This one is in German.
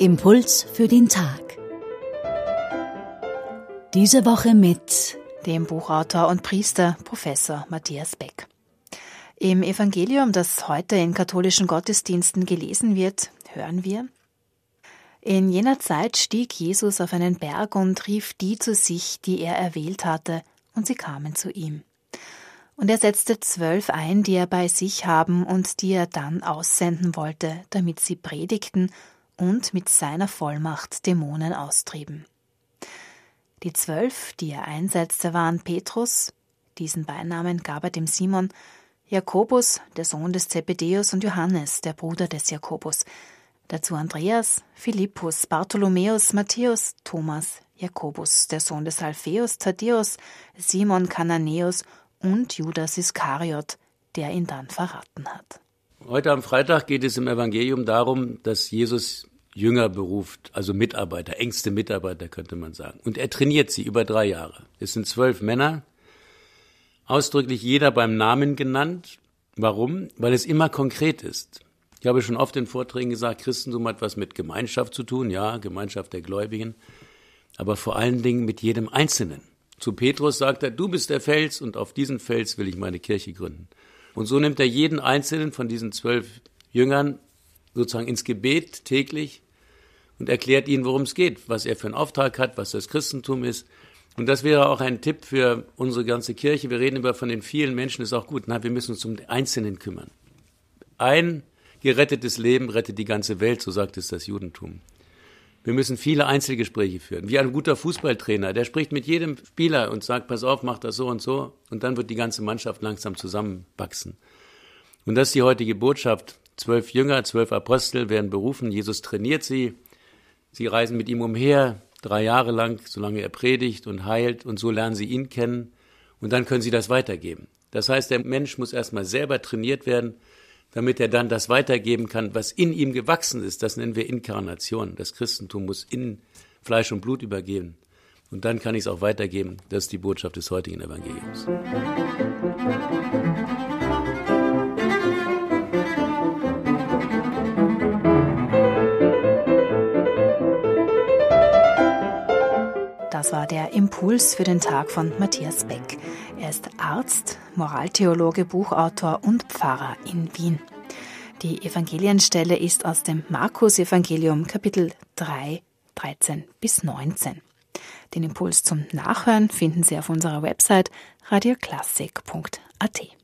Impuls für den Tag. Diese Woche mit dem Buchautor und Priester Professor Matthias Beck. Im Evangelium, das heute in katholischen Gottesdiensten gelesen wird, hören wir In jener Zeit stieg Jesus auf einen Berg und rief die zu sich, die er erwählt hatte, und sie kamen zu ihm. Und er setzte zwölf ein, die er bei sich haben und die er dann aussenden wollte, damit sie predigten und mit seiner Vollmacht Dämonen austrieben. Die zwölf, die er einsetzte, waren Petrus, diesen Beinamen gab er dem Simon, Jakobus, der Sohn des Zebedäus, und Johannes, der Bruder des Jakobus, dazu Andreas, Philippus, Bartholomäus, Matthäus, Thomas, Jakobus, der Sohn des Alpheus, Thaddäus, Simon Kananäus und Judas Iskariot, der ihn dann verraten hat. Heute am Freitag geht es im Evangelium darum, dass Jesus Jünger beruft, also Mitarbeiter, engste Mitarbeiter könnte man sagen. Und er trainiert sie über drei Jahre. Es sind zwölf Männer, ausdrücklich jeder beim Namen genannt. Warum? Weil es immer konkret ist. Ich habe schon oft in Vorträgen gesagt, Christentum hat was mit Gemeinschaft zu tun, ja, Gemeinschaft der Gläubigen, aber vor allen Dingen mit jedem Einzelnen. Zu Petrus sagt er, du bist der Fels und auf diesen Fels will ich meine Kirche gründen. Und so nimmt er jeden einzelnen von diesen zwölf Jüngern sozusagen ins Gebet täglich und erklärt ihnen, worum es geht, was er für einen Auftrag hat, was das Christentum ist. Und das wäre auch ein Tipp für unsere ganze Kirche. Wir reden über von den vielen Menschen, ist auch gut. Nein, wir müssen uns um den Einzelnen kümmern. Ein gerettetes Leben rettet die ganze Welt, so sagt es das Judentum. Wir müssen viele Einzelgespräche führen. Wie ein guter Fußballtrainer, der spricht mit jedem Spieler und sagt, pass auf, mach das so und so. Und dann wird die ganze Mannschaft langsam zusammenwachsen. Und das ist die heutige Botschaft. Zwölf Jünger, zwölf Apostel werden berufen. Jesus trainiert sie. Sie reisen mit ihm umher, drei Jahre lang, solange er predigt und heilt. Und so lernen sie ihn kennen. Und dann können sie das weitergeben. Das heißt, der Mensch muss erstmal selber trainiert werden, damit er dann das weitergeben kann, was in ihm gewachsen ist. Das nennen wir Inkarnation. Das Christentum muss in Fleisch und Blut übergeben. Und dann kann ich es auch weitergeben. Das ist die Botschaft des heutigen Evangeliums. Das war der Impuls für den Tag von Matthias Beck. Er ist Arzt, Moraltheologe, Buchautor und Pfarrer in Wien. Die Evangelienstelle ist aus dem Markus-Evangelium Kapitel 3, 13 bis 19. Den Impuls zum Nachhören finden Sie auf unserer Website radioklassik.at.